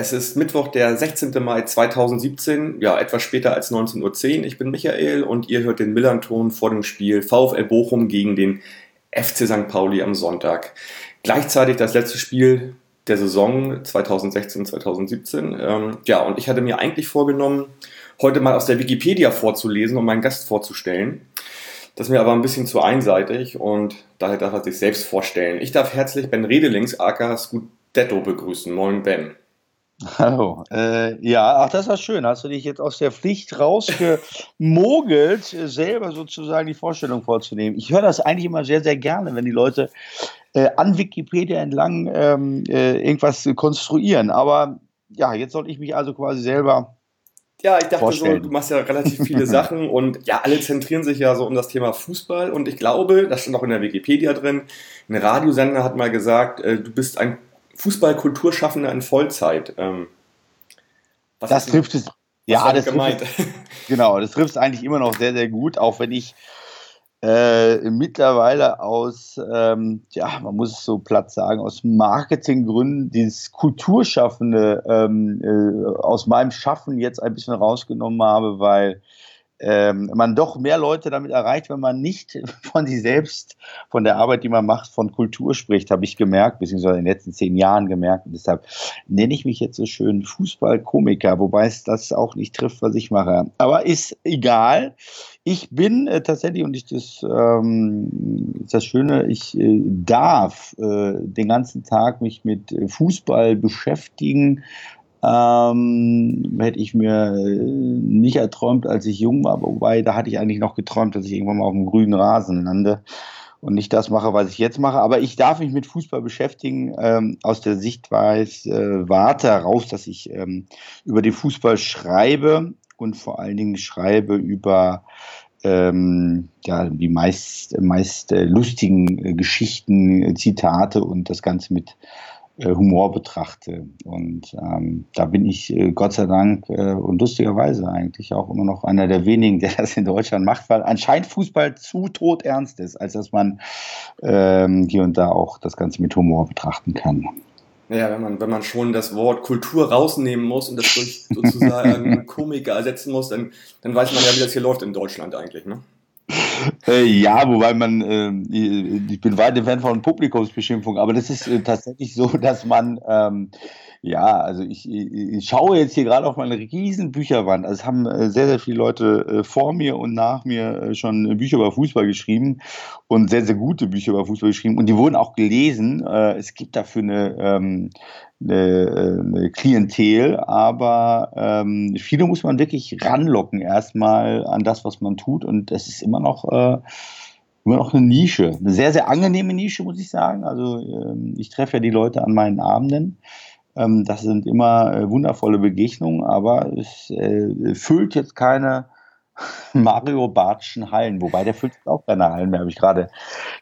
es ist Mittwoch, der 16. Mai 2017, ja, etwas später als 19.10 Uhr. Ich bin Michael und ihr hört den Millanton vor dem Spiel VfL Bochum gegen den FC St. Pauli am Sonntag. Gleichzeitig das letzte Spiel der Saison 2016-2017. Ähm, ja, und ich hatte mir eigentlich vorgenommen, heute mal aus der Wikipedia vorzulesen und meinen Gast vorzustellen. Das ist mir aber ein bisschen zu einseitig und daher darf er sich selbst vorstellen. Ich darf herzlich Ben Redelings, aka Scoot Detto begrüßen. Moin, Ben. Hallo. Äh, ja, ach, das war schön. Hast du dich jetzt aus der Pflicht rausgemogelt, selber sozusagen die Vorstellung vorzunehmen? Ich höre das eigentlich immer sehr, sehr gerne, wenn die Leute äh, an Wikipedia entlang ähm, äh, irgendwas konstruieren. Aber ja, jetzt sollte ich mich also quasi selber. Ja, ich dachte so, du machst ja relativ viele Sachen und ja, alle zentrieren sich ja so um das Thema Fußball und ich glaube, das stand auch in der Wikipedia drin, ein Radiosender hat mal gesagt, äh, du bist ein Fußballkulturschaffender in Vollzeit. Ähm, das trifft es. Ja, das gemeint? Trifft, genau, das trifft es eigentlich immer noch sehr, sehr gut, auch wenn ich äh, mittlerweile aus, ähm, ja, man muss es so platt sagen, aus Marketinggründen dieses Kulturschaffende ähm, äh, aus meinem Schaffen jetzt ein bisschen rausgenommen habe, weil ähm, man doch mehr Leute damit erreicht, wenn man nicht von sich selbst, von der Arbeit, die man macht, von Kultur spricht, habe ich gemerkt, beziehungsweise in den letzten zehn Jahren gemerkt. Und deshalb nenne ich mich jetzt so schön Fußballkomiker, wobei es das auch nicht trifft, was ich mache. Aber ist egal. Ich bin äh, tatsächlich, und ich das, ähm, das Schöne, ich äh, darf äh, den ganzen Tag mich mit Fußball beschäftigen ähm, hätte ich mir äh, nicht erträumt, als ich jung war, wobei da hatte ich eigentlich noch geträumt, dass ich irgendwann mal auf dem grünen Rasen lande und nicht das mache, was ich jetzt mache. Aber ich darf mich mit Fußball beschäftigen, ähm, aus der Sichtweise äh, warte heraus, dass ich ähm, über den Fußball schreibe und vor allen Dingen schreibe über ähm, ja, die meist, meist äh, lustigen äh, Geschichten, äh, Zitate und das Ganze mit Humor betrachte. Und ähm, da bin ich äh, Gott sei Dank äh, und lustigerweise eigentlich auch immer noch einer der wenigen, der das in Deutschland macht, weil anscheinend Fußball zu todernst ist, als dass man ähm, hier und da auch das Ganze mit Humor betrachten kann. Naja, wenn man, wenn man schon das Wort Kultur rausnehmen muss und das durch sozusagen Komiker ersetzen muss, dann, dann weiß man ja, wie das hier läuft in Deutschland eigentlich, ne? Äh, ja, wobei man, äh, ich bin weit Fan von Publikumsbeschimpfung, aber das ist äh, tatsächlich so, dass man, ähm, ja, also ich, ich, schaue jetzt hier gerade auf meine riesen Bücherwand. Also es haben äh, sehr, sehr viele Leute äh, vor mir und nach mir äh, schon Bücher über Fußball geschrieben und sehr, sehr gute Bücher über Fußball geschrieben und die wurden auch gelesen. es gibt dafür eine, ähm, eine, eine Klientel, aber ähm, viele muss man wirklich ranlocken erstmal an das, was man tut und es ist immer noch immer noch eine Nische, eine sehr sehr angenehme Nische muss ich sagen. Also ähm, ich treffe ja die Leute an meinen Abenden. Ähm, das sind immer äh, wundervolle Begegnungen, aber es äh, füllt jetzt keine Mario Bartschen Hallen, wobei der füllt auch keine Hallen mehr, habe ich gerade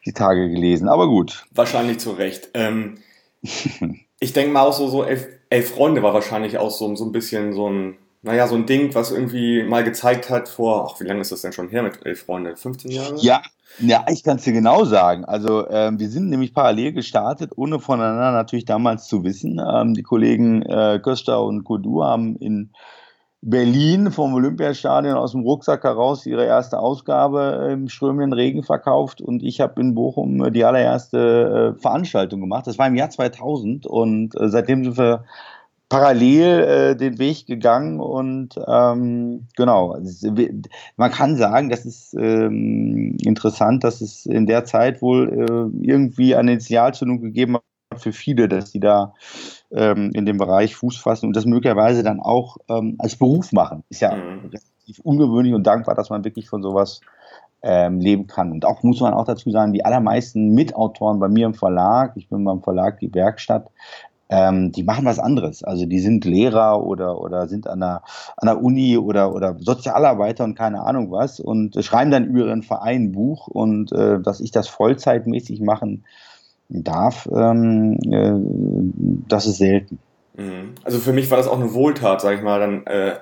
die Tage gelesen. Aber gut. Wahrscheinlich zu Recht. Ähm, ich denke mal auch so, so elf, elf Freunde war wahrscheinlich auch so, so ein bisschen so ein, naja, so ein Ding, was irgendwie mal gezeigt hat vor, ach, wie lange ist das denn schon her mit elf Freunde? 15 Jahre? Ja, ja, ich kann es dir genau sagen. Also ähm, wir sind nämlich parallel gestartet, ohne voneinander natürlich damals zu wissen. Ähm, die Kollegen äh, Köster und Kodu haben in Berlin vom Olympiastadion aus dem Rucksack heraus ihre erste Ausgabe im strömenden Regen verkauft und ich habe in Bochum die allererste äh, Veranstaltung gemacht. Das war im Jahr 2000 und äh, seitdem sind wir parallel äh, den Weg gegangen und ähm, genau, man kann sagen, das ist ähm, interessant, dass es in der Zeit wohl äh, irgendwie eine Initialzündung gegeben hat für viele, dass sie da ähm, in dem Bereich Fuß fassen und das möglicherweise dann auch ähm, als Beruf machen. Ist ja mhm. relativ ungewöhnlich und dankbar, dass man wirklich von sowas ähm, leben kann. Und auch muss man auch dazu sagen, die allermeisten Mitautoren bei mir im Verlag, ich bin beim Verlag Die Werkstatt, ähm, die machen was anderes. Also die sind Lehrer oder, oder sind an der, an der Uni oder, oder Sozialarbeiter und keine Ahnung was und schreiben dann über ihren Verein ein Buch und äh, dass ich das vollzeitmäßig machen darf, ähm, äh, das ist selten. Mhm. Also für mich war das auch eine Wohltat, sag ich mal, dann äh,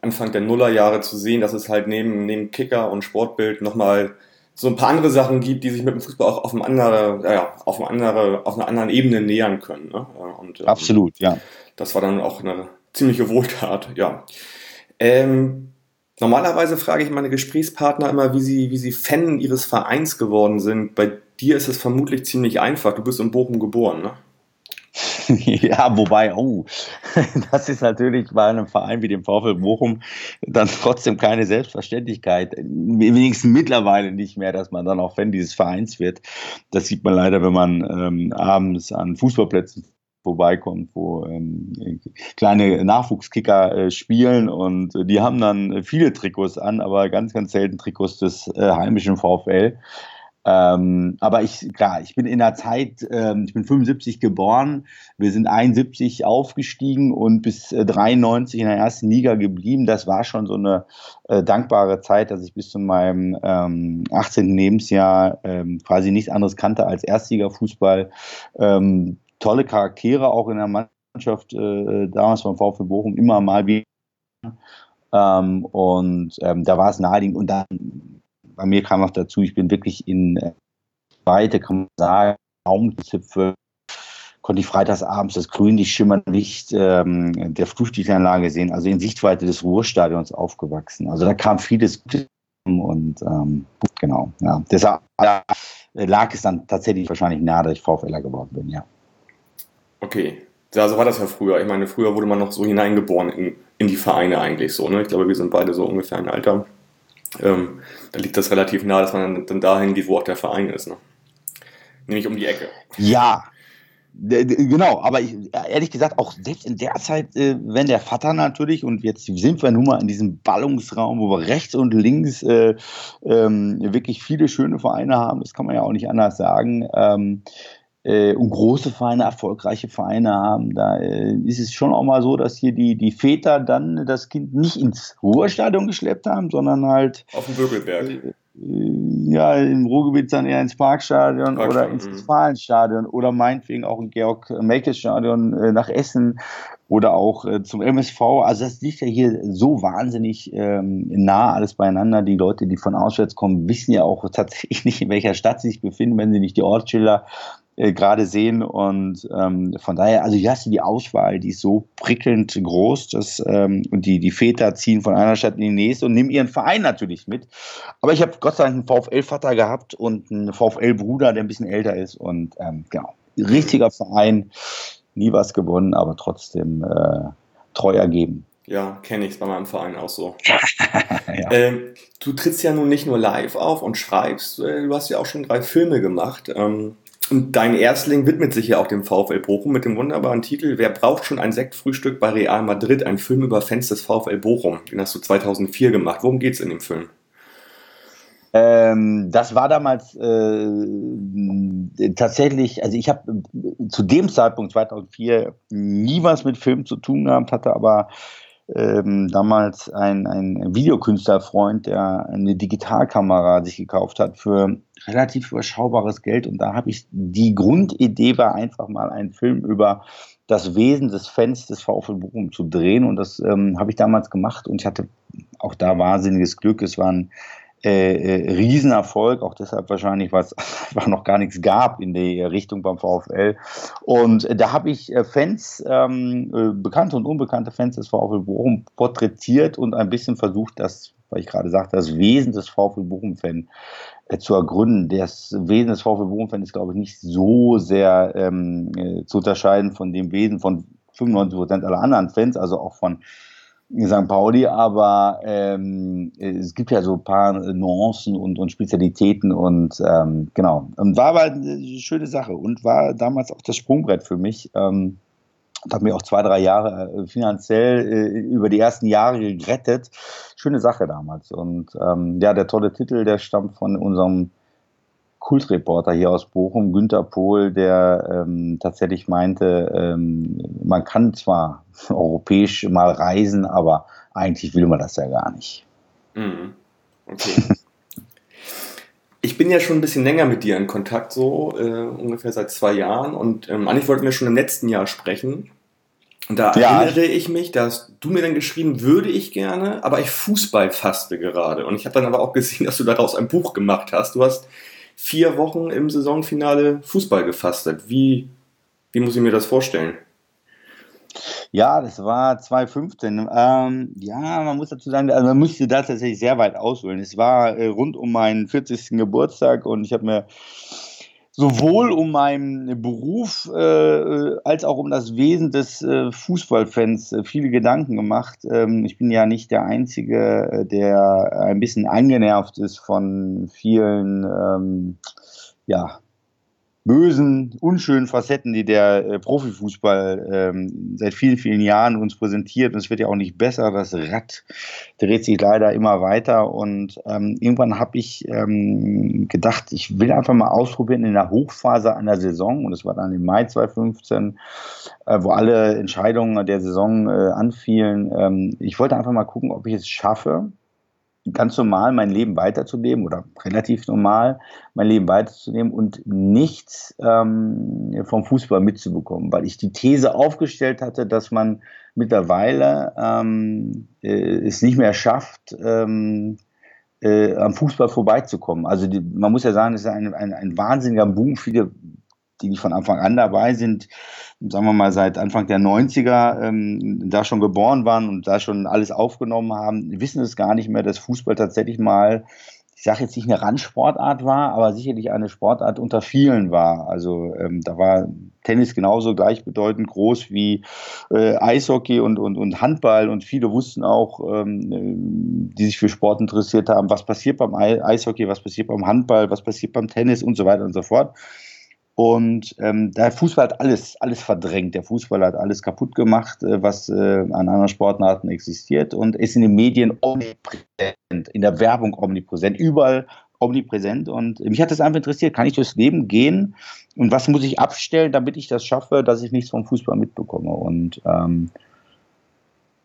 Anfang der Nullerjahre zu sehen, dass es halt neben, neben Kicker und Sportbild nochmal so ein paar andere Sachen gibt, die sich mit dem Fußball auch auf, eine andere, ja, auf, eine andere, auf einer anderen Ebene nähern können. Ne? Und, ähm, Absolut, ja. Das war dann auch eine ziemliche Wohltat, ja. Ähm, normalerweise frage ich meine Gesprächspartner immer, wie sie, wie sie Fan ihres Vereins geworden sind. Bei dir ist es vermutlich ziemlich einfach. Du bist in Bochum geboren, ne? ja, wobei, oh, das ist natürlich bei einem Verein wie dem VfL Bochum dann trotzdem keine Selbstverständlichkeit. Wenigstens mittlerweile nicht mehr, dass man dann auch Fan dieses Vereins wird. Das sieht man leider, wenn man ähm, abends an Fußballplätzen vorbeikommt, wo ähm, kleine Nachwuchskicker äh, spielen und die haben dann viele Trikots an, aber ganz, ganz selten Trikots des äh, heimischen VfL. Ähm, aber ich, klar, ich bin in der Zeit, ähm, ich bin 75 geboren, wir sind 71 aufgestiegen und bis äh, 93 in der ersten Liga geblieben. Das war schon so eine äh, dankbare Zeit, dass ich bis zu meinem ähm, 18. Lebensjahr ähm, quasi nichts anderes kannte als Erstliga-Fußball. Ähm, tolle Charaktere auch in der Mannschaft, äh, damals beim VfB Bochum immer mal wieder. Ähm, und da war es naheliegend. Und dann bei mir kam noch dazu, ich bin wirklich in äh, Weite, kann man sagen, Raumzipfel, konnte ich freitagsabends das grünlich schimmernde Licht ähm, der Flutlichtanlage sehen, also in Sichtweite des Ruhrstadions aufgewachsen. Also da kam vieles und ähm, genau, ja. Deshalb ja, lag es dann tatsächlich wahrscheinlich nahe, dass ich VfLer geworden bin, ja. Okay, ja, so war das ja früher. Ich meine, früher wurde man noch so hineingeboren in, in die Vereine eigentlich so. Ne? Ich glaube, wir sind beide so ungefähr ein Alter. Ähm, da liegt das relativ nah, dass man dann dahin geht, wo auch der Verein ist. Ne? Nämlich um die Ecke. Ja, Genau, aber ich, ehrlich gesagt, auch selbst in der Zeit, äh, wenn der Vater natürlich, und jetzt sind wir nun mal in diesem Ballungsraum, wo wir rechts und links äh, ähm, wirklich viele schöne Vereine haben, das kann man ja auch nicht anders sagen. Ähm, äh, und große Vereine, erfolgreiche Vereine haben, da äh, ist es schon auch mal so, dass hier die, die Väter dann das Kind nicht ins Ruhrstadion geschleppt haben, sondern halt auf dem Bögelberg. Äh, ja, im Ruhrgebiet dann eher ins Parkstadion Park oder ins mhm. Westfalenstadion oder meinetwegen auch im Georg-Melkes-Stadion äh, nach Essen oder auch äh, zum MSV. Also das liegt ja hier so wahnsinnig ähm, nah alles beieinander. Die Leute, die von auswärts kommen, wissen ja auch tatsächlich nicht, in welcher Stadt sie sich befinden, wenn sie nicht die Ortsschilder äh, gerade sehen. Und ähm, von daher, also hast du die Auswahl, die ist so prickelnd groß, dass ähm, und die, die Väter ziehen von einer Stadt in die nächste und nehmen ihren Verein natürlich mit. Aber ich habe Gott sei Dank einen VfL-Vater gehabt und einen VfL-Bruder, der ein bisschen älter ist. Und ähm, genau, richtiger Verein, nie was gewonnen, aber trotzdem äh, treu ergeben. Ja, kenne ich es bei meinem Verein auch so. ja. ähm, du trittst ja nun nicht nur live auf und schreibst, äh, du hast ja auch schon drei Filme gemacht. Ähm, und dein Erstling widmet sich ja auch dem VfL Bochum mit dem wunderbaren Titel Wer braucht schon ein Sektfrühstück bei Real Madrid? Ein Film über Fans des VfL Bochum. Den hast du 2004 gemacht. Worum geht es in dem Film? Ähm, das war damals äh, tatsächlich, also ich habe zu dem Zeitpunkt 2004 nie was mit Film zu tun gehabt, hatte aber ähm, damals ein, ein Videokünstlerfreund, der eine Digitalkamera sich gekauft hat für relativ überschaubares Geld. Und da habe ich, die Grundidee war einfach mal einen Film über das Wesen des Fans des VfL Bochum zu drehen. Und das ähm, habe ich damals gemacht und ich hatte auch da wahnsinniges Glück. Es waren äh, äh, Riesenerfolg, auch deshalb wahrscheinlich, weil es einfach noch gar nichts gab in die Richtung beim VfL. Und da habe ich äh, Fans, ähm, äh, bekannte und unbekannte Fans des VfL Bochum porträtiert und ein bisschen versucht, das, weil ich gerade sagte, das Wesen des VfL Bochum-Fan zu ergründen. Das Wesen des VfL Bochum-Fan ist, glaube ich, nicht so sehr ähm, zu unterscheiden von dem Wesen von 95 Prozent aller anderen Fans, also auch von St. Pauli, aber ähm, es gibt ja so ein paar Nuancen und, und Spezialitäten und ähm, genau. Und war aber eine schöne Sache und war damals auch das Sprungbrett für mich. Ähm, und hat mir auch zwei, drei Jahre äh, finanziell äh, über die ersten Jahre gerettet. Schöne Sache damals. Und ähm, ja, der tolle Titel, der stammt von unserem Kultreporter hier aus Bochum, Günter Pohl, der ähm, tatsächlich meinte, ähm, man kann zwar europäisch mal reisen, aber eigentlich will man das ja gar nicht. Mhm. Okay. ich bin ja schon ein bisschen länger mit dir in Kontakt, so äh, ungefähr seit zwei Jahren. Und ähm, eigentlich wollten wir schon im letzten Jahr sprechen. Und da ja. erinnere ich mich, da hast du mir dann geschrieben, würde ich gerne, aber ich Fußball faste gerade. Und ich habe dann aber auch gesehen, dass du daraus ein Buch gemacht hast. Du hast vier Wochen im Saisonfinale Fußball gefastet. Wie, wie muss ich mir das vorstellen? Ja, das war 2015. Ähm, ja, man muss dazu sagen, also man musste da tatsächlich sehr weit ausholen. Es war äh, rund um meinen 40. Geburtstag und ich habe mir sowohl um meinen Beruf äh, als auch um das Wesen des äh, Fußballfans äh, viele Gedanken gemacht. Ähm, ich bin ja nicht der Einzige, äh, der ein bisschen angenervt ist von vielen ähm, ja, bösen, unschönen Facetten, die der äh, Profifußball ähm, seit vielen, vielen Jahren uns präsentiert. Und es wird ja auch nicht besser. Das Rad dreht sich leider immer weiter. Und ähm, irgendwann habe ich ähm, gedacht, ich will einfach mal ausprobieren in der Hochphase einer Saison. Und es war dann im Mai 2015, äh, wo alle Entscheidungen der Saison äh, anfielen. Ähm, ich wollte einfach mal gucken, ob ich es schaffe, ganz normal mein Leben weiterzuleben oder relativ normal mein Leben weiterzunehmen und nichts ähm, vom Fußball mitzubekommen, weil ich die These aufgestellt hatte, dass man mittlerweile ähm, äh, es nicht mehr schafft, ähm, äh, am Fußball vorbeizukommen. Also die, man muss ja sagen, es ist ein, ein, ein wahnsinniger Boom. Viele die nicht von Anfang an dabei sind, sagen wir mal seit Anfang der 90er ähm, da schon geboren waren und da schon alles aufgenommen haben, wissen es gar nicht mehr, dass Fußball tatsächlich mal, ich sage jetzt nicht eine Randsportart war, aber sicherlich eine Sportart unter vielen war. Also ähm, da war Tennis genauso gleichbedeutend groß wie äh, Eishockey und, und, und Handball und viele wussten auch, ähm, die sich für Sport interessiert haben, was passiert beim Eishockey, was passiert beim Handball, was passiert beim Tennis und so weiter und so fort. Und ähm, der Fußball hat alles, alles verdrängt. Der Fußball hat alles kaputt gemacht, äh, was äh, an anderen Sportarten existiert und ist in den Medien omnipräsent, in der Werbung omnipräsent, überall omnipräsent. Und mich hat das einfach interessiert, kann ich durchs Leben gehen und was muss ich abstellen, damit ich das schaffe, dass ich nichts vom Fußball mitbekomme. Und ähm,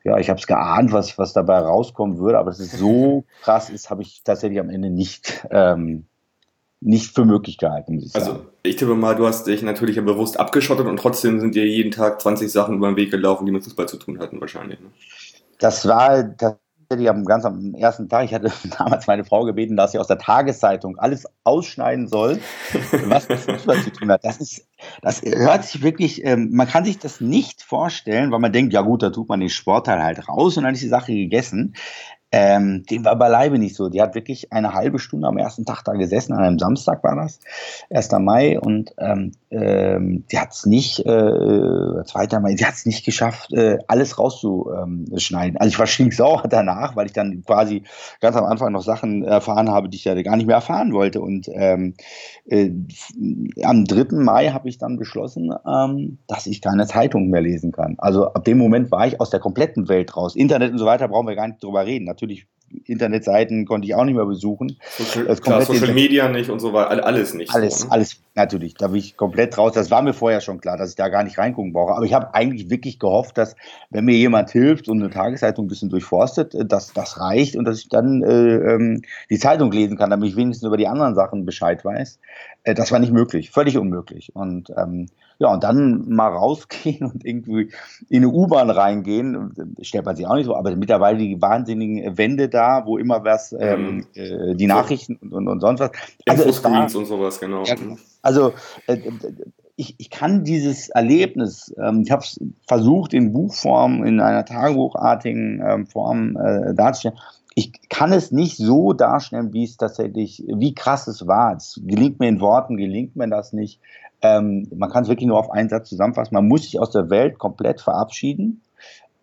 ja, ich habe es geahnt, was, was dabei rauskommen würde, aber dass es so krass ist, habe ich tatsächlich am Ende nicht. Ähm, nicht für möglich gehalten, muss ich also, sagen. Also ich tippe mal, du hast dich natürlich ja bewusst abgeschottet und trotzdem sind dir jeden Tag 20 Sachen über den Weg gelaufen, die mit Fußball zu tun hatten wahrscheinlich. Ne? Das war tatsächlich am, ganz am ersten Tag. Ich hatte damals meine Frau gebeten, dass sie aus der Tageszeitung alles ausschneiden soll, was mit Fußball zu tun hat. Das ist, das hört sich wirklich, ähm, man kann sich das nicht vorstellen, weil man denkt, ja gut, da tut man den Sportteil halt raus und dann ist die Sache gegessen. Ähm, dem war beileibe nicht so. Die hat wirklich eine halbe Stunde am ersten Tag da gesessen, an einem Samstag war das, 1. Mai, und ähm, ähm, die hat es nicht, äh, 2. Mai, die hat es nicht geschafft, äh, alles rauszuschneiden. Also ich war stinksauer danach, weil ich dann quasi ganz am Anfang noch Sachen erfahren habe, die ich ja gar nicht mehr erfahren wollte. Und ähm, äh, am 3. Mai habe ich dann beschlossen, ähm, dass ich keine Zeitung mehr lesen kann. Also ab dem Moment war ich aus der kompletten Welt raus. Internet und so weiter brauchen wir gar nicht drüber reden natürlich Internetseiten konnte ich auch nicht mehr besuchen. Social, klar, Social Media nicht und so weiter, alles nicht. Alles, so, ne? alles, natürlich. Da bin ich komplett raus. Das war mir vorher schon klar, dass ich da gar nicht reingucken brauche. Aber ich habe eigentlich wirklich gehofft, dass, wenn mir jemand hilft und eine Tageszeitung ein bisschen durchforstet, äh, dass das reicht und dass ich dann äh, ähm, die Zeitung lesen kann, damit ich wenigstens über die anderen Sachen Bescheid weiß. Äh, das war nicht möglich, völlig unmöglich. Und ähm, ja, und dann mal rausgehen und irgendwie in eine U-Bahn reingehen, stellt man sich auch nicht so, aber mittlerweile die wahnsinnigen Wände da, wo immer was, ähm, mhm. äh, die Nachrichten und, und, und, sonst was. Also Infoscreens und sowas, genau. Ja, also äh, ich, ich kann dieses Erlebnis, ähm, ich habe es versucht in Buchform, in einer tagebuchartigen ähm, Form äh, darzustellen, ich kann es nicht so darstellen, wie es tatsächlich, wie krass es war. Es gelingt mir in Worten, gelingt mir das nicht. Ähm, man kann es wirklich nur auf einen Satz zusammenfassen. Man muss sich aus der Welt komplett verabschieden,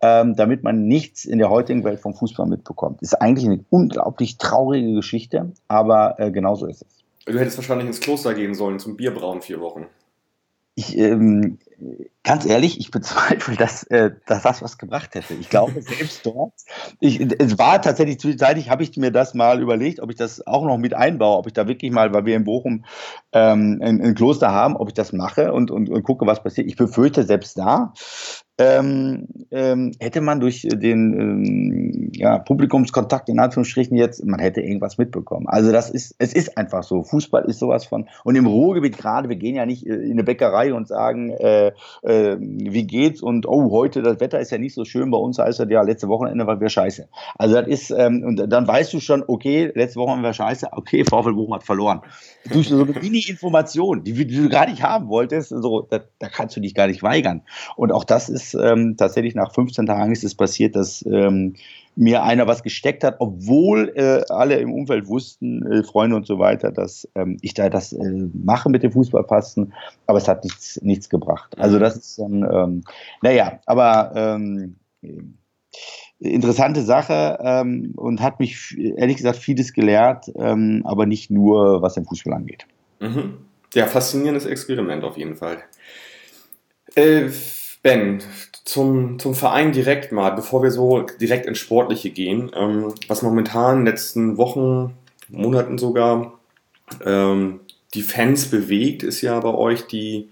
ähm, damit man nichts in der heutigen Welt vom Fußball mitbekommt. Ist eigentlich eine unglaublich traurige Geschichte, aber äh, genauso ist es. Du hättest wahrscheinlich ins Kloster gehen sollen zum Bierbrauen vier Wochen. Ich, ähm, ganz ehrlich, ich bezweifle, dass, äh, dass das was gebracht hätte. Ich glaube, selbst dort, ich, es war tatsächlich zwischenzeitlich, habe ich mir das mal überlegt, ob ich das auch noch mit einbaue, ob ich da wirklich mal, weil wir in Bochum ähm, ein, ein Kloster haben, ob ich das mache und, und, und gucke, was passiert. Ich befürchte, selbst da ähm, ähm, hätte man durch den ähm, ja, Publikumskontakt in Anführungsstrichen jetzt, man hätte irgendwas mitbekommen. Also das ist, es ist einfach so. Fußball ist sowas von. Und im Ruhrgebiet gerade, wir gehen ja nicht äh, in eine Bäckerei und sagen, äh, äh, wie geht's und oh, heute das Wetter ist ja nicht so schön. Bei uns heißt das ja, letzte Wochenende war wir scheiße. Also das ist, ähm, und dann weißt du schon, okay, letzte Woche waren wir scheiße, okay, VfL Bochum hat verloren. Durch so eine Mini-Information, die, die, du gar nicht haben wolltest, so, da, da kannst du dich gar nicht weigern. Und auch das ist ist ähm, tatsächlich nach 15 Tagen ist es passiert, dass ähm, mir einer was gesteckt hat, obwohl äh, alle im Umfeld wussten, äh, Freunde und so weiter, dass ähm, ich da das äh, mache mit dem Fußballpassen, aber es hat nichts, nichts gebracht. Also das ist dann, ähm, naja, aber ähm, interessante Sache ähm, und hat mich ehrlich gesagt vieles gelehrt, ähm, aber nicht nur, was den Fußball angeht. Mhm. Ja, faszinierendes Experiment auf jeden Fall. Äh, Ben, zum, zum Verein direkt mal, bevor wir so direkt ins Sportliche gehen, ähm, was momentan in den letzten Wochen, Monaten sogar ähm, die Fans bewegt, ist ja bei euch die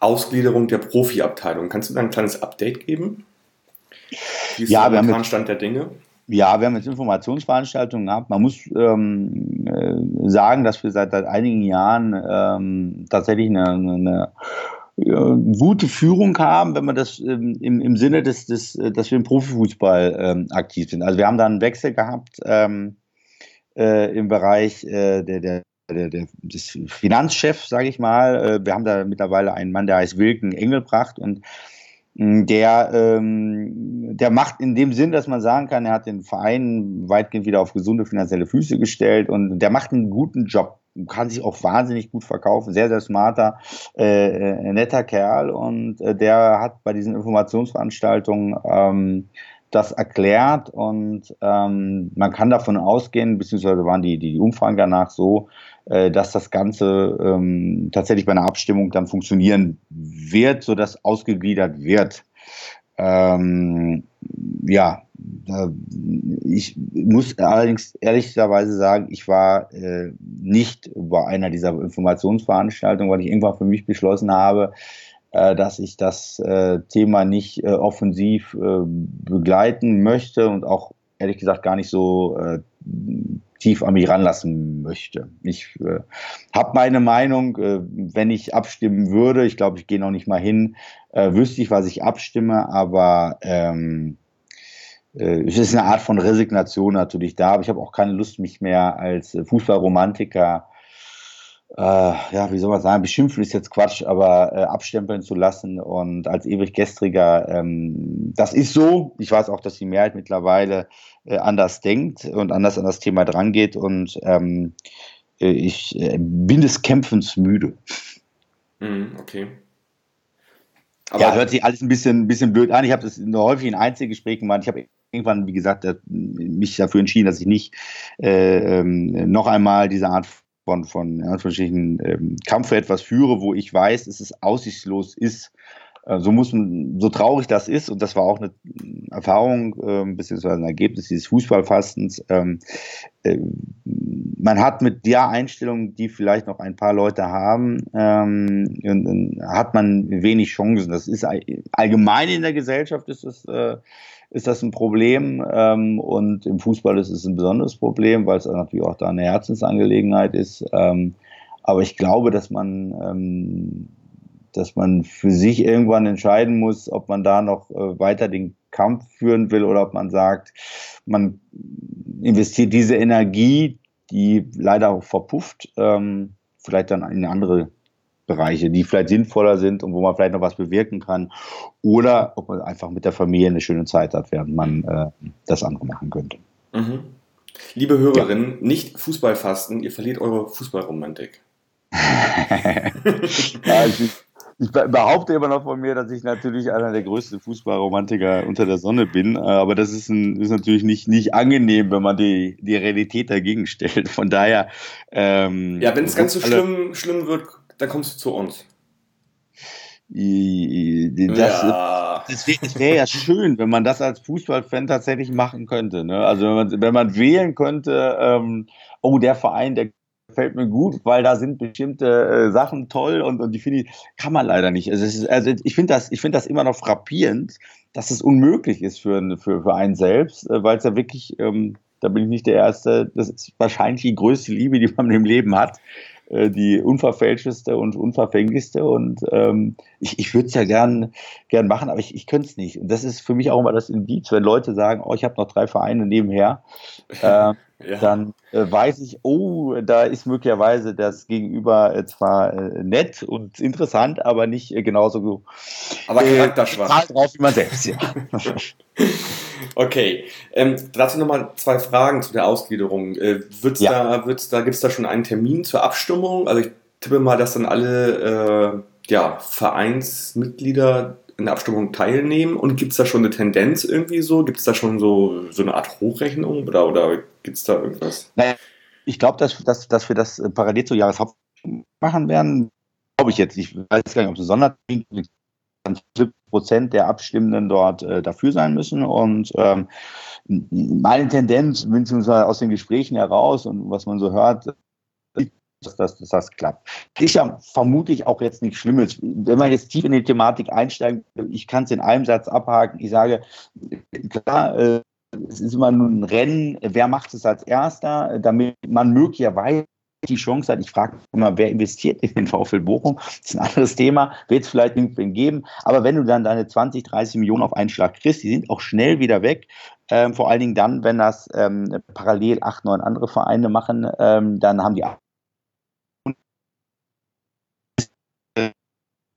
Ausgliederung der Profiabteilung. Kannst du da ein kleines Update geben? Wie ist ja, der Stand der Dinge? Ja, wir haben jetzt Informationsveranstaltungen gehabt. Man muss ähm, äh, sagen, dass wir seit, seit einigen Jahren ähm, tatsächlich eine, eine gute Führung haben, wenn man das ähm, im, im Sinne des, des, äh, dass wir im Profifußball ähm, aktiv sind. Also wir haben da einen Wechsel gehabt ähm, äh, im Bereich äh, der, der, der, der, des Finanzchefs, sage ich mal. Äh, wir haben da mittlerweile einen Mann, der heißt Wilken Engelbracht und mm, der, ähm, der macht in dem Sinn, dass man sagen kann, er hat den Verein weitgehend wieder auf gesunde finanzielle Füße gestellt und der macht einen guten Job kann sich auch wahnsinnig gut verkaufen, sehr, sehr smarter, äh, äh, netter Kerl. Und äh, der hat bei diesen Informationsveranstaltungen ähm, das erklärt. Und ähm, man kann davon ausgehen, beziehungsweise waren die, die Umfragen danach so, äh, dass das Ganze ähm, tatsächlich bei einer Abstimmung dann funktionieren wird, sodass ausgegliedert wird. Ähm, ja, ich muss allerdings ehrlicherweise sagen, ich war äh, nicht bei einer dieser Informationsveranstaltungen, weil ich irgendwann für mich beschlossen habe, äh, dass ich das äh, Thema nicht äh, offensiv äh, begleiten möchte und auch ehrlich gesagt gar nicht so äh, tief an mich ranlassen möchte. Ich äh, habe meine Meinung, äh, wenn ich abstimmen würde, ich glaube, ich gehe noch nicht mal hin, äh, wüsste ich, was ich abstimme, aber ähm, äh, es ist eine Art von Resignation natürlich da, aber ich habe auch keine Lust, mich mehr als Fußballromantiker, äh, ja, wie soll man sagen, beschimpfen ist jetzt Quatsch, aber äh, abstempeln zu lassen und als ewig gestriger, ähm, das ist so. Ich weiß auch, dass die Mehrheit mittlerweile äh, anders denkt und anders an das Thema drangeht und ähm, äh, ich äh, bin des Kämpfens müde. Mhm, okay. Aber ja, hört sich alles ein bisschen, ein bisschen blöd an. Ich habe das nur häufig in Einzelgesprächen gemacht. Ich habe irgendwann, wie gesagt, mich dafür entschieden, dass ich nicht äh, ähm, noch einmal diese Art von, von ähm, Kampf für etwas führe, wo ich weiß, dass es aussichtslos ist, äh, so muss man, so traurig das ist, und das war auch eine Erfahrung, äh, beziehungsweise ein Ergebnis dieses Fußballfastens, ähm, äh, man hat mit der Einstellung, die vielleicht noch ein paar Leute haben, ähm, hat man wenig Chancen. Das ist allgemein in der Gesellschaft ist das, äh, ist das ein Problem ähm, und im Fußball ist es ein besonderes Problem, weil es natürlich auch da eine Herzensangelegenheit ist. Ähm, aber ich glaube, dass man ähm, dass man für sich irgendwann entscheiden muss, ob man da noch äh, weiter den Kampf führen will oder ob man sagt, man investiert diese Energie, die leider auch verpufft, ähm, vielleicht dann in andere Bereiche, die vielleicht sinnvoller sind und wo man vielleicht noch was bewirken kann. Oder ob man einfach mit der Familie eine schöne Zeit hat, während man äh, das andere machen könnte. Mhm. Liebe Hörerinnen, ja. nicht Fußballfasten, ihr verliert eure Fußballromantik. ja, ich, ich behaupte immer noch von mir, dass ich natürlich einer der größten Fußballromantiker unter der Sonne bin, aber das ist, ein, ist natürlich nicht, nicht angenehm, wenn man die, die Realität dagegen stellt. Von daher. Ähm, ja, wenn es ganz so schlimm, schlimm wird, dann kommst du zu uns. Das, ja. das wäre wär ja schön, wenn man das als Fußballfan tatsächlich machen könnte. Ne? Also wenn man, wenn man wählen könnte, ähm, oh, der Verein, der gefällt mir gut, weil da sind bestimmte äh, Sachen toll und, und die finde ich, kann man leider nicht. Also, ist, also ich finde das, ich finde das immer noch frappierend, dass es unmöglich ist für, für, für einen selbst, äh, weil es ja wirklich, ähm, da bin ich nicht der Erste, das ist wahrscheinlich die größte Liebe, die man im Leben hat. Äh, die unverfälschteste und unverfänglichste. Und ähm, ich, ich würde es ja gern, gern machen, aber ich, ich könnte es nicht. Und das ist für mich auch immer das Indiz, wenn Leute sagen, oh, ich habe noch drei Vereine nebenher. Äh, ja. dann äh, weiß ich, oh, da ist möglicherweise das Gegenüber äh, zwar äh, nett und interessant, aber nicht äh, genauso gut. Aber charakterschwach. drauf wie man selbst, ja. okay. Ähm, dazu nochmal zwei Fragen zu der Ausgliederung. Äh, wird's ja. da, wird's da, gibt es da schon einen Termin zur Abstimmung? Also ich tippe mal, dass dann alle äh, ja, Vereinsmitglieder in der Abstimmung teilnehmen? Und gibt es da schon eine Tendenz irgendwie so? Gibt es da schon so, so eine Art Hochrechnung oder, oder gibt es da irgendwas? Naja, ich glaube, dass, dass, dass wir das parallel zur Jahreshaupt machen werden. Glaube ich jetzt. Ich weiß gar nicht, ob es ein Sondertermin 50 Prozent der Abstimmenden dort äh, dafür sein müssen. Und ähm, meine Tendenz, beziehungsweise aus den Gesprächen heraus und was man so hört, dass, dass, dass das klappt. Ist ja vermutlich auch jetzt nichts Schlimmes. Wenn man jetzt tief in die Thematik einsteigt, ich kann es in einem Satz abhaken. Ich sage, klar, äh, es ist immer nur ein Rennen, wer macht es als Erster, damit man möglicherweise die Chance hat, ich frage immer, wer investiert in den VfL Bochum? Das ist ein anderes Thema, wird es vielleicht irgendwen geben, aber wenn du dann deine 20, 30 Millionen auf einen Schlag kriegst, die sind auch schnell wieder weg, ähm, vor allen Dingen dann, wenn das ähm, parallel acht, neun andere Vereine machen, ähm, dann haben die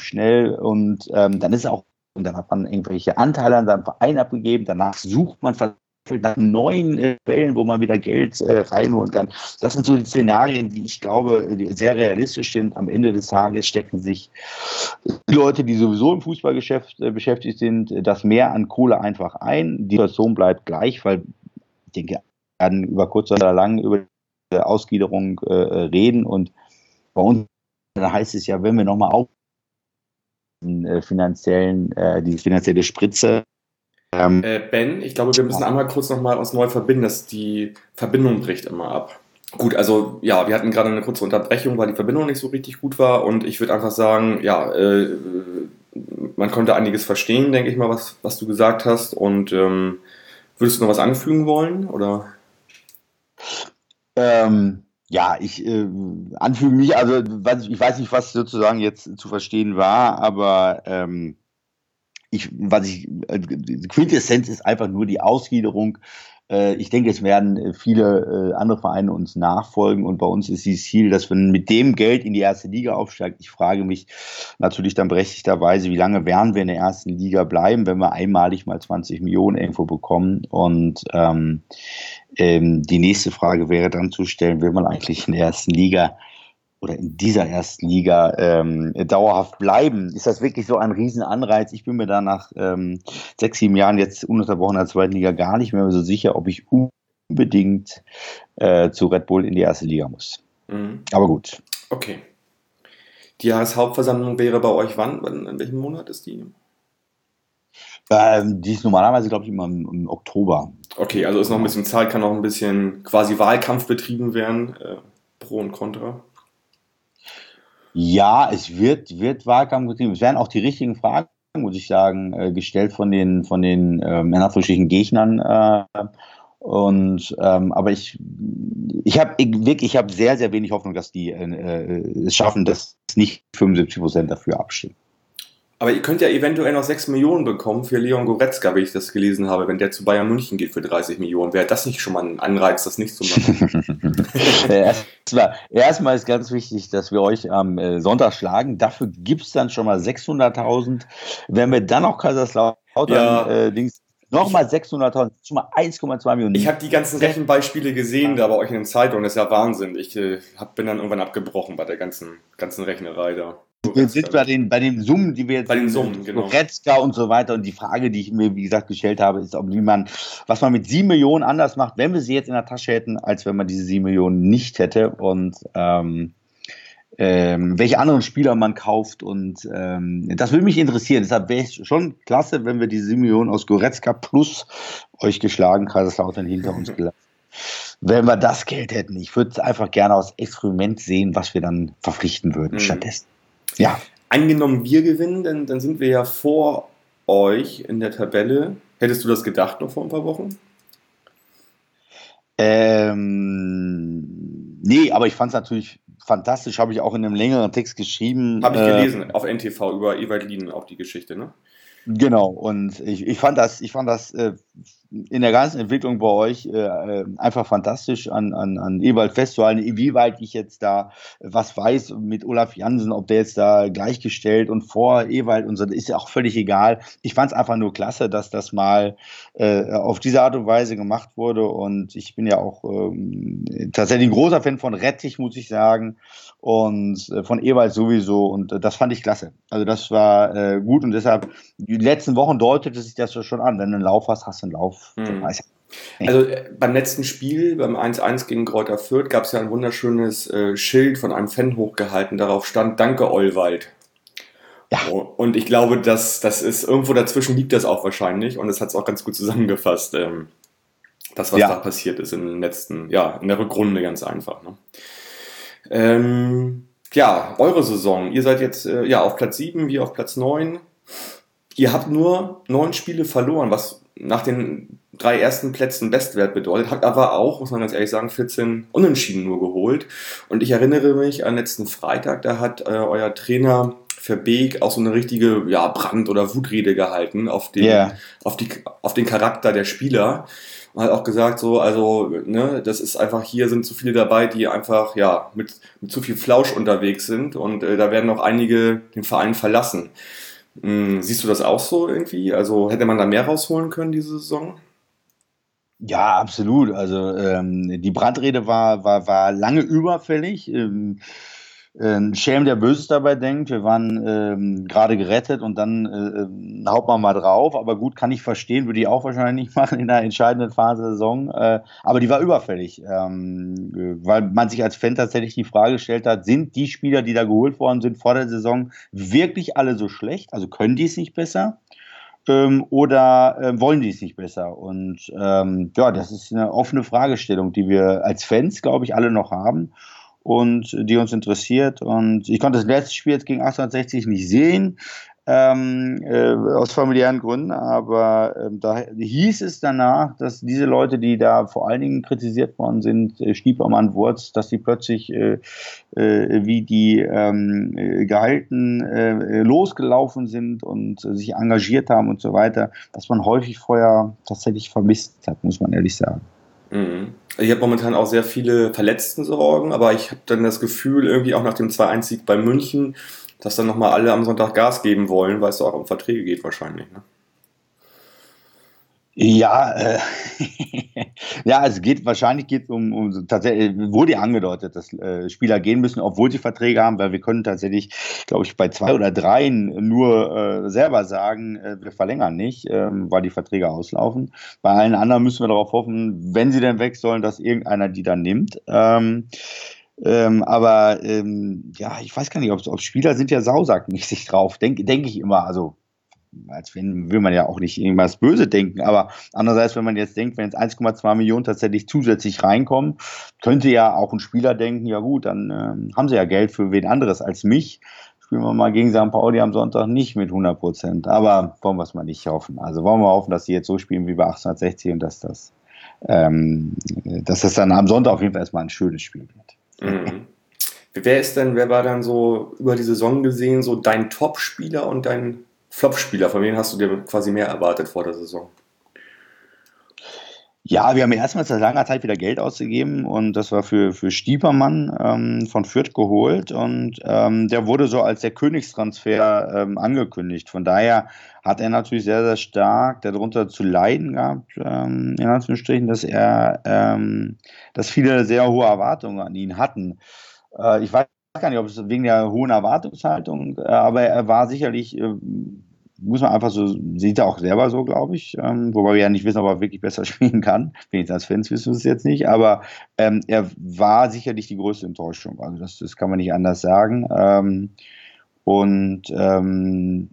schnell und ähm, dann ist auch, und dann hat man irgendwelche Anteile an seinem Verein abgegeben, danach sucht man nach neuen äh, Quellen, wo man wieder Geld äh, reinholen kann. Das sind so die Szenarien, die ich glaube, die sehr realistisch sind. Am Ende des Tages stecken sich die Leute, die sowieso im Fußballgeschäft äh, beschäftigt sind, das Mehr an Kohle einfach ein. Die Situation bleibt gleich, weil ich denke, wir werden über kurz oder lang über die Ausgliederung äh, reden und bei uns heißt es ja, wenn wir nochmal auf äh, finanziellen, äh, die finanzielle Spritze. Ähm, äh, ben, ich glaube, wir müssen einmal kurz nochmal uns neu verbinden, dass die Verbindung bricht immer ab. Gut, also ja, wir hatten gerade eine kurze Unterbrechung, weil die Verbindung nicht so richtig gut war und ich würde einfach sagen, ja, äh, man konnte einiges verstehen, denke ich mal, was, was du gesagt hast und ähm, würdest du noch was anfügen wollen oder? Ähm, ja, ich äh, anfügen mich, also was, ich weiß nicht, was sozusagen jetzt zu verstehen war, aber ähm, ich, was ich, äh, Quintessenz ist einfach nur die Ausgliederung äh, ich denke, es werden äh, viele andere Vereine uns nachfolgen und bei uns ist das Ziel, dass wir mit dem Geld in die erste Liga aufsteigen. Ich frage mich natürlich dann berechtigterweise, wie lange werden wir in der ersten Liga bleiben, wenn wir einmalig mal 20 Millionen irgendwo bekommen und ähm, ähm, die nächste Frage wäre dann zu stellen, will man eigentlich in der ersten Liga oder in dieser ersten Liga ähm, dauerhaft bleiben? Ist das wirklich so ein Riesenanreiz? Ich bin mir da nach ähm, sechs, sieben Jahren jetzt ununterbrochen in der zweiten Liga gar nicht mehr so sicher, ob ich unbedingt äh, zu Red Bull in die erste Liga muss. Mhm. Aber gut. Okay. Die Jahreshauptversammlung wäre bei euch wann? In welchem Monat ist die? Ähm, die ist normalerweise, glaube ich, immer im, im, Oktober. Okay, also ist noch ein bisschen Zeit, kann noch ein bisschen quasi Wahlkampf betrieben werden, äh, pro und contra. Ja, es wird, wird Wahlkampf getrieben. Es werden auch die richtigen Fragen, muss ich sagen, äh, gestellt von den, von den ähm, männerfrischen Gegnern. Äh, und ähm, aber ich, ich habe wirklich, ich habe sehr, sehr wenig Hoffnung, dass die äh, äh es schaffen, dass nicht 75 Prozent dafür abstimmen. Aber ihr könnt ja eventuell noch 6 Millionen bekommen für Leon Goretzka, wie ich das gelesen habe, wenn der zu Bayern München geht für 30 Millionen. Wäre das nicht schon mal ein Anreiz, das nicht zu machen? erstmal, erstmal ist ganz wichtig, dass wir euch am äh, Sonntag schlagen. Dafür gibt es dann schon mal 600.000. Wenn wir dann noch Kaiserslautern ja. äh, links Nochmal 600.000, schon mal 1,2 Millionen. Ich habe die ganzen Rechenbeispiele gesehen, da bei euch in den Zeitungen, das ist ja Wahnsinn. Ich äh, hab, bin dann irgendwann abgebrochen bei der ganzen, ganzen Rechnerei da. Wir sind bei den, bei den Summen, die wir jetzt bei den Summen, genau. Goretzka und so weiter. Und die Frage, die ich mir, wie gesagt, gestellt habe, ist, ob man, was man mit sieben Millionen anders macht, wenn wir sie jetzt in der Tasche hätten, als wenn man diese sieben Millionen nicht hätte. Und ähm, ähm, welche anderen Spieler man kauft. Und ähm, das würde mich interessieren. Deshalb wäre es schon klasse, wenn wir sieben Millionen aus Goretzka plus euch geschlagen, Kaiserslautern hinter uns gelassen wenn wir das Geld hätten. Ich würde es einfach gerne aus Experiment sehen, was wir dann verpflichten würden mhm. stattdessen. Ja. Angenommen, wir gewinnen, dann, dann sind wir ja vor euch in der Tabelle. Hättest du das gedacht noch vor ein paar Wochen? Ähm, nee, aber ich fand es natürlich fantastisch, habe ich auch in einem längeren Text geschrieben. Habe ich gelesen, äh, auf NTV über Ewald Lien auch die Geschichte, ne? Genau, und ich, ich fand das, ich fand das äh, in der ganzen Entwicklung bei euch äh, äh, einfach fantastisch an, an, an Ewald festzuhalten, inwieweit ich jetzt da was weiß mit Olaf Jansen, ob der jetzt da gleichgestellt und vor Ewald und so, ist ja auch völlig egal. Ich fand es einfach nur klasse, dass das mal äh, auf diese Art und Weise gemacht wurde und ich bin ja auch ähm, tatsächlich ein großer Fan von Rettich, muss ich sagen und äh, von Ewald sowieso und äh, das fand ich klasse. Also das war äh, gut und deshalb die letzten Wochen deutete sich das schon an. Wenn du einen Lauf hast, hast du einen Lauf. Hm. Also äh, beim letzten Spiel, beim 1-1 gegen Kräuter Fürth, gab es ja ein wunderschönes äh, Schild von einem Fan hochgehalten. Darauf stand Danke, Euwald. Ja. Und ich glaube, dass das ist irgendwo dazwischen liegt das auch wahrscheinlich und es hat es auch ganz gut zusammengefasst. Ähm, das, was ja. da passiert ist in den letzten, ja, in der Rückrunde ganz einfach. Ne? Ähm, ja, eure Saison. Ihr seid jetzt äh, ja auf Platz 7, wir auf Platz 9. Ihr habt nur neun Spiele verloren, was nach den drei ersten Plätzen Bestwert bedeutet, habt aber auch, muss man ganz ehrlich sagen, 14 Unentschieden nur geholt. Und ich erinnere mich an letzten Freitag, da hat äh, euer Trainer Verbeek auch so eine richtige ja, Brand- oder Wutrede gehalten auf den, yeah. auf, die, auf den Charakter der Spieler und hat auch gesagt, so, also, ne, das ist einfach, hier sind zu viele dabei, die einfach, ja, mit, mit zu viel Flausch unterwegs sind und äh, da werden noch einige den Verein verlassen. Hm, siehst du das auch so irgendwie? Also hätte man da mehr rausholen können diese Saison? Ja, absolut. Also ähm, die Brandrede war, war, war lange überfällig. Ähm, ein Schelm, der Böses dabei denkt. Wir waren ähm, gerade gerettet und dann äh, haut man mal drauf. Aber gut, kann ich verstehen, würde ich auch wahrscheinlich nicht machen in der entscheidenden Phase der Saison. Äh, aber die war überfällig, ähm, weil man sich als Fan tatsächlich die Frage gestellt hat, sind die Spieler, die da geholt worden sind vor der Saison, wirklich alle so schlecht? Also können die es nicht besser? Ähm, oder äh, wollen die es nicht besser? Und ähm, ja, das ist eine offene Fragestellung, die wir als Fans, glaube ich, alle noch haben und die uns interessiert. Und ich konnte das letzte Spiel jetzt gegen 1860 nicht sehen, ähm, äh, aus familiären Gründen, aber äh, da hieß es danach, dass diese Leute, die da vor allen Dingen kritisiert worden sind, äh, Stiepermann, Wurz, dass die plötzlich äh, äh, wie die ähm, äh, gehalten äh, losgelaufen sind und sich engagiert haben und so weiter, dass man häufig vorher tatsächlich vermisst hat, muss man ehrlich sagen. Mhm. Ich habe momentan auch sehr viele Verletzten-Sorgen, aber ich habe dann das Gefühl, irgendwie auch nach dem 2-1-Sieg bei München, dass dann nochmal alle am Sonntag Gas geben wollen, weil es auch um Verträge geht wahrscheinlich. Ne? Ja, äh, ja, es geht wahrscheinlich geht um, um tatsächlich wurde angedeutet, dass äh, Spieler gehen müssen, obwohl sie Verträge haben, weil wir können tatsächlich, glaube ich, bei zwei oder dreien nur äh, selber sagen, äh, wir verlängern nicht, ähm, weil die Verträge auslaufen. Bei allen anderen müssen wir darauf hoffen, wenn sie denn weg sollen, dass irgendeiner die dann nimmt. Ähm, ähm, aber ähm, ja, ich weiß gar nicht, ob, ob Spieler sind ja sausackmäßig drauf, denke denk ich immer. Also als wenn will man ja auch nicht irgendwas böse denken, aber andererseits, wenn man jetzt denkt, wenn jetzt 1,2 Millionen tatsächlich zusätzlich reinkommen, könnte ja auch ein Spieler denken, ja gut, dann äh, haben sie ja Geld für wen anderes als mich. Spielen wir mal gegen St. Pauli am Sonntag nicht mit 100 Prozent, aber wollen wir es mal nicht hoffen. Also wollen wir hoffen, dass sie jetzt so spielen wie bei 1860 und dass das, ähm, dass das dann am Sonntag auf jeden Fall erstmal ein schönes Spiel wird. Mhm. Wer ist denn, wer war dann so über die Saison gesehen so dein Top-Spieler und dein Flop-Spieler, von wem hast du dir quasi mehr erwartet vor der Saison? Ja, wir haben erstmal seit langer Zeit wieder Geld ausgegeben und das war für, für Stiepermann ähm, von Fürth geholt und ähm, der wurde so als der Königstransfer ähm, angekündigt. Von daher hat er natürlich sehr, sehr stark darunter zu leiden gehabt, ähm, in Anführungsstrichen, dass er, ähm, dass viele sehr hohe Erwartungen an ihn hatten. Äh, ich weiß gar nicht, ob es wegen der hohen Erwartungshaltung, äh, aber er war sicherlich, äh, muss man einfach so, sieht er auch selber so, glaube ich, ähm, wobei wir ja nicht wissen, ob er wirklich besser spielen kann. Wenigstens als Fans wissen wir es jetzt nicht, aber ähm, er war sicherlich die größte Enttäuschung. Also das, das kann man nicht anders sagen. Ähm, und ähm,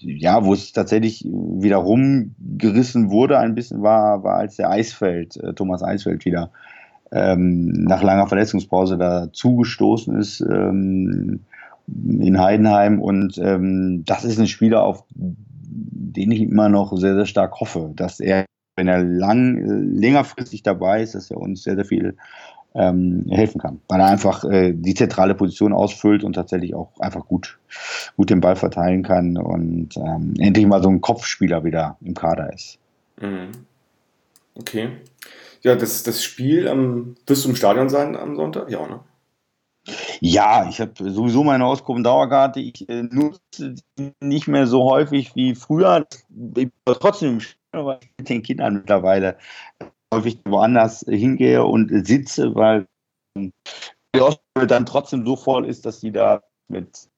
ja, wo es tatsächlich wieder rumgerissen wurde, ein bisschen war, war als der Eisfeld, äh, Thomas Eisfeld wieder ähm, nach langer Verletzungspause da zugestoßen ist ähm, in Heidenheim. Und ähm, das ist ein Spieler, auf den ich immer noch sehr, sehr stark hoffe, dass er, wenn er lang, äh, längerfristig dabei ist, dass er uns sehr, sehr viel ähm, helfen kann, weil er einfach äh, die zentrale Position ausfüllt und tatsächlich auch einfach gut, gut den Ball verteilen kann und ähm, endlich mal so ein Kopfspieler wieder im Kader ist. Mhm. Okay. Ja, das, das Spiel, ähm, wirst du im Stadion sein am Sonntag? Ja, ne? Ja, ich habe sowieso meine Ausgruppendauerkarte. Ich äh, nutze die nicht mehr so häufig wie früher. Ich war trotzdem weil ich mit den Kindern mittlerweile häufig woanders hingehe und sitze, weil die Ausgabe dann trotzdem so voll ist, dass die da mit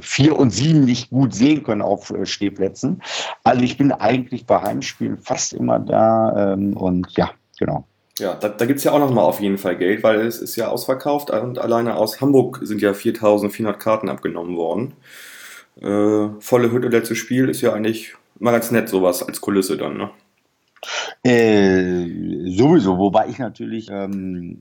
vier und sieben nicht gut sehen können auf äh, Stehplätzen. Also ich bin eigentlich bei Heimspielen fast immer da ähm, und ja, genau. Ja, da, da gibt es ja auch nochmal auf jeden Fall Geld, weil es ist ja ausverkauft und alleine aus Hamburg sind ja 4400 Karten abgenommen worden. Äh, volle Hütte, letztes Spiel ist ja eigentlich mal ganz nett, sowas als Kulisse dann, ne? Äh, sowieso, wobei ich natürlich ähm,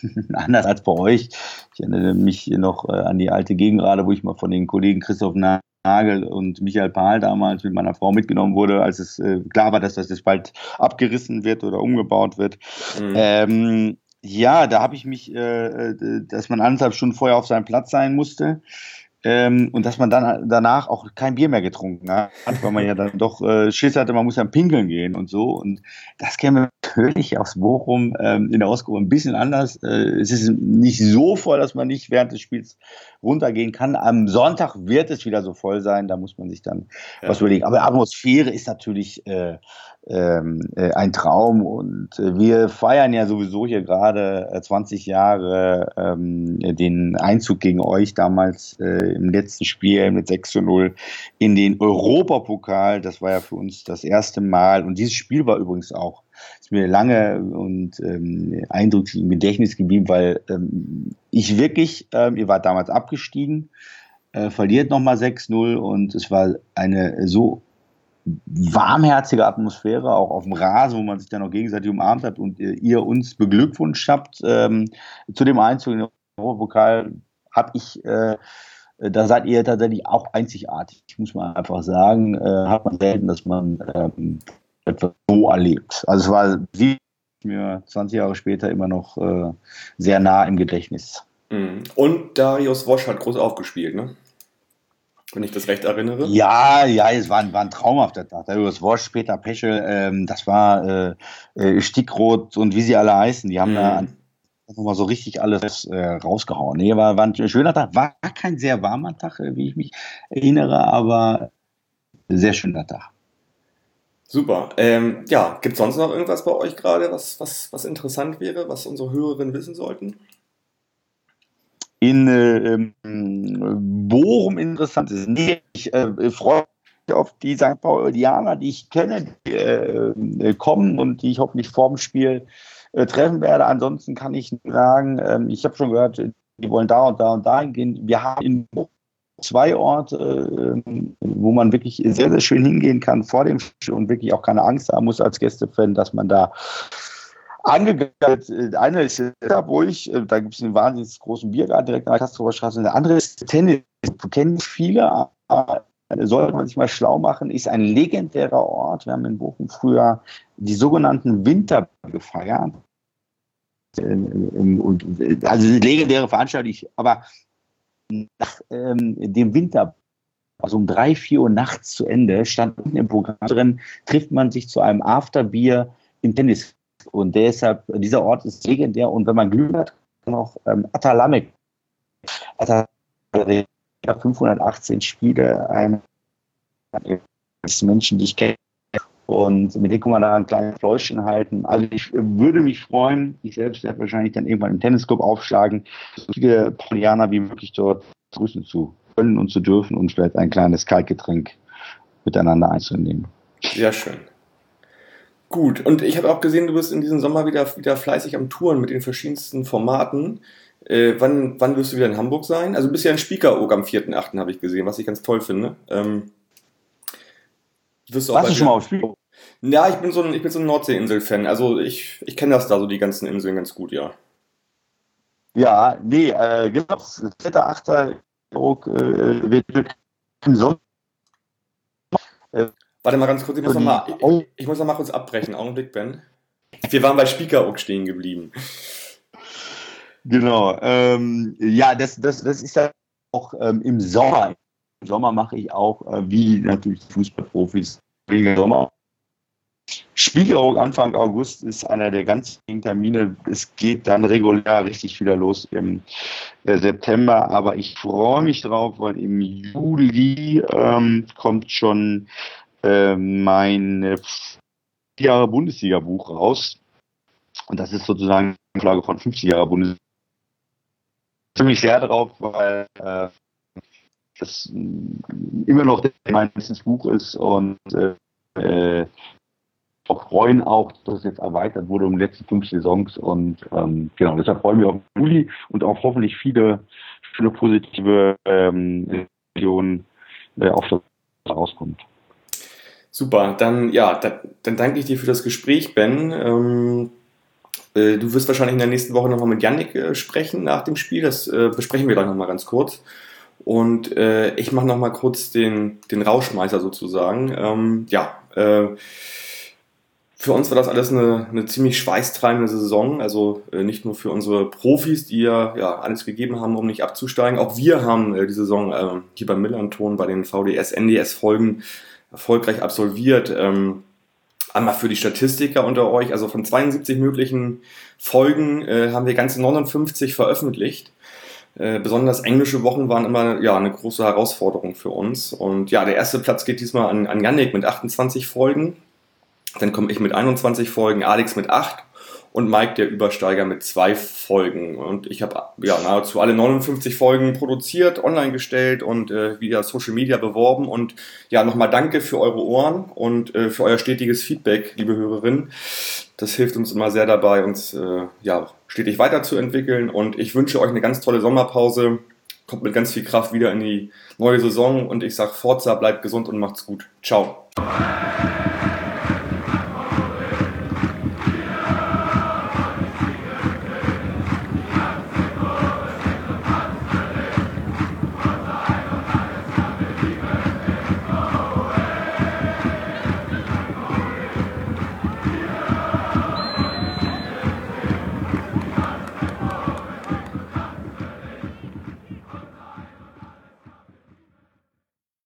anders als bei euch, ich erinnere mich noch äh, an die alte Gegengrade, wo ich mal von den Kollegen Christoph Nagel und Michael Pahl damals mit meiner Frau mitgenommen wurde, als es äh, klar war, dass das jetzt bald abgerissen wird oder umgebaut wird. Mhm. Ähm, ja, da habe ich mich, äh, äh dass man anderthalb Stunden vorher auf seinem Platz sein musste. Ähm, und dass man dann danach auch kein Bier mehr getrunken hat, weil man ja dann doch äh, Schiss hatte, man muss dann pinkeln gehen und so. Und das käme natürlich aus Bochum ähm, in der Ausgabe ein bisschen anders. Äh, es ist nicht so voll, dass man nicht während des Spiels runtergehen kann. Am Sonntag wird es wieder so voll sein, da muss man sich dann ja. was überlegen. Aber Atmosphäre ist natürlich äh, ähm, äh, ein Traum. Und äh, wir feiern ja sowieso hier gerade 20 äh, Jahre ähm, den Einzug gegen euch damals äh, im letzten Spiel mit 6 zu 0 in den Europapokal. Das war ja für uns das erste Mal. Und dieses Spiel war übrigens auch ist mir lange und ähm, eindrücklich im Gedächtnis geblieben, weil ähm, ich wirklich, ähm, ihr wart damals abgestiegen, äh, verliert nochmal 6-0 und es war eine so warmherzige Atmosphäre, auch auf dem Rasen, wo man sich dann auch gegenseitig umarmt hat und ihr, ihr uns beglückwünscht habt ähm, zu dem Einzug in den Europapokal, habe ich, äh, da seid ihr tatsächlich auch einzigartig, muss man einfach sagen. Äh, hat man selten, dass man ähm, etwas so erlebt. Also es war mir 20 Jahre später immer noch äh, sehr nah im Gedächtnis. Mhm. Und Darius Wosch hat groß aufgespielt, ne? Wenn ich das recht erinnere. Ja, ja, es war, war ein traumhafter Tag. Darius Wosch, Peter Peschel, ähm, das war äh, äh, Stickrot und wie sie alle heißen. Die haben mhm. da nochmal so richtig alles äh, rausgehauen. Nee, war, war ein schöner Tag. War kein sehr warmer Tag, äh, wie ich mich erinnere, aber sehr schöner Tag. Super. Ähm, ja, gibt es sonst noch irgendwas bei euch gerade, was, was, was interessant wäre, was unsere Hörerinnen wissen sollten? In äh, Bochum interessant ist. Nee, ich äh, freue mich auf die St. Paulianer, die ich kenne, die äh, äh, kommen und die ich hoffentlich vorm Spiel äh, treffen werde. Ansonsten kann ich sagen, ähm, ich habe schon gehört, die wollen da und da und da hingehen. Wir haben in Bochum zwei Orte, ähm, wo man wirklich sehr, sehr schön hingehen kann vor dem Spiel und wirklich auch keine Angst haben muss als Gästefan, dass man da angegangen ist. Eine ist Ritterburg, äh, da gibt es einen wahnsinnig großen Biergarten direkt an der Kastrower Straße. Und der andere ist Tennis. Kennen viele, aber sollte man sich mal schlau machen, ist ein legendärer Ort. Wir haben in Bochum früher die sogenannten Winter gefeiert. Ähm, also legendäre Veranstaltung, aber nach ähm, dem Winter, also um drei, vier Uhr nachts zu Ende, stand unten im Programm drin, trifft man sich zu einem Afterbier im Tennis. Und deshalb, dieser Ort ist legendär. Und wenn man Glück hat, noch ähm, Atalamek. Atalamek 518 Spiele, ein Menschen, die ich kenne, und mit dem kann man da ein kleines Fläuschen halten. Also ich würde mich freuen, ich selbst werde wahrscheinlich dann irgendwann im Tennisclub aufschlagen, so viele Paulianer wie möglich dort grüßen zu können und zu dürfen und vielleicht ein kleines Kaltgetränk miteinander einzunehmen. Sehr schön. Gut, und ich habe auch gesehen, du bist in diesem Sommer wieder, wieder fleißig am Touren mit den verschiedensten Formaten. Äh, wann, wann wirst du wieder in Hamburg sein? Also bist ja in Spiekeroog am 4.8. habe ich gesehen, was ich ganz toll finde. Ähm, wirst du Warst du schon mal auf Spiekeroog? Ja, ich bin so ein, ich bin so ein Nordseeinsel-Fan. Also ich, ich kenne das da, so die ganzen Inseln ganz gut, ja. Ja, nee, äh, genau. Vierter, achter äh, wird im Sommer. Warte mal ganz kurz, ich muss, noch mal, ich, ich muss noch mal kurz abbrechen. Augenblick, Ben. Wir waren bei Spiekeroog stehen geblieben. Genau. Ähm, ja, das, das, das ist ja auch ähm, im Sommer. Im Sommer mache ich auch, äh, wie natürlich Fußballprofis, wegen Sommer Spiegelung Anfang August ist einer der ganz wichtigen Termine. Es geht dann regulär richtig wieder los im äh, September, aber ich freue mich drauf, weil im Juli ähm, kommt schon äh, mein Jahre Bundesliga-Buch raus. Und das ist sozusagen eine Flagge von 50 Jahre Bundesliga. Ziemlich sehr drauf, weil äh, das immer noch mein letztes Buch ist und äh, auch freuen auch, dass es jetzt erweitert wurde um die letzten fünf Saisons und ähm, genau, deshalb freuen wir auf Juli und auch hoffentlich viele, viele positive ähm, Visionen äh, auf das rauskommt. Super, dann ja, da, dann danke ich dir für das Gespräch, Ben. Ähm, äh, du wirst wahrscheinlich in der nächsten Woche nochmal mit Yannick äh, sprechen nach dem Spiel. Das äh, besprechen wir dann nochmal ganz kurz. Und äh, ich mache nochmal kurz den, den Rauschmeißer sozusagen. Ähm, ja, äh, für uns war das alles eine, eine ziemlich schweißtreibende Saison. Also äh, nicht nur für unsere Profis, die ja, ja alles gegeben haben, um nicht abzusteigen. Auch wir haben die Saison äh, hier beim Millanton bei den VDS, NDS-Folgen erfolgreich absolviert. Ähm, einmal für die Statistiker unter euch. Also von 72 möglichen Folgen äh, haben wir ganze 59 veröffentlicht. Äh, besonders englische Wochen waren immer ja, eine große Herausforderung für uns. Und ja, der erste Platz geht diesmal an, an Yannick mit 28 Folgen. Dann komme ich mit 21 Folgen, Alex mit 8 und Mike, der Übersteiger, mit zwei Folgen. Und ich habe ja nahezu alle 59 Folgen produziert, online gestellt und äh, via Social Media beworben. Und ja, nochmal danke für eure Ohren und äh, für euer stetiges Feedback, liebe Hörerinnen. Das hilft uns immer sehr dabei, uns äh, ja, stetig weiterzuentwickeln. Und ich wünsche euch eine ganz tolle Sommerpause. Kommt mit ganz viel Kraft wieder in die neue Saison. Und ich sage Forza, bleibt gesund und macht's gut. Ciao.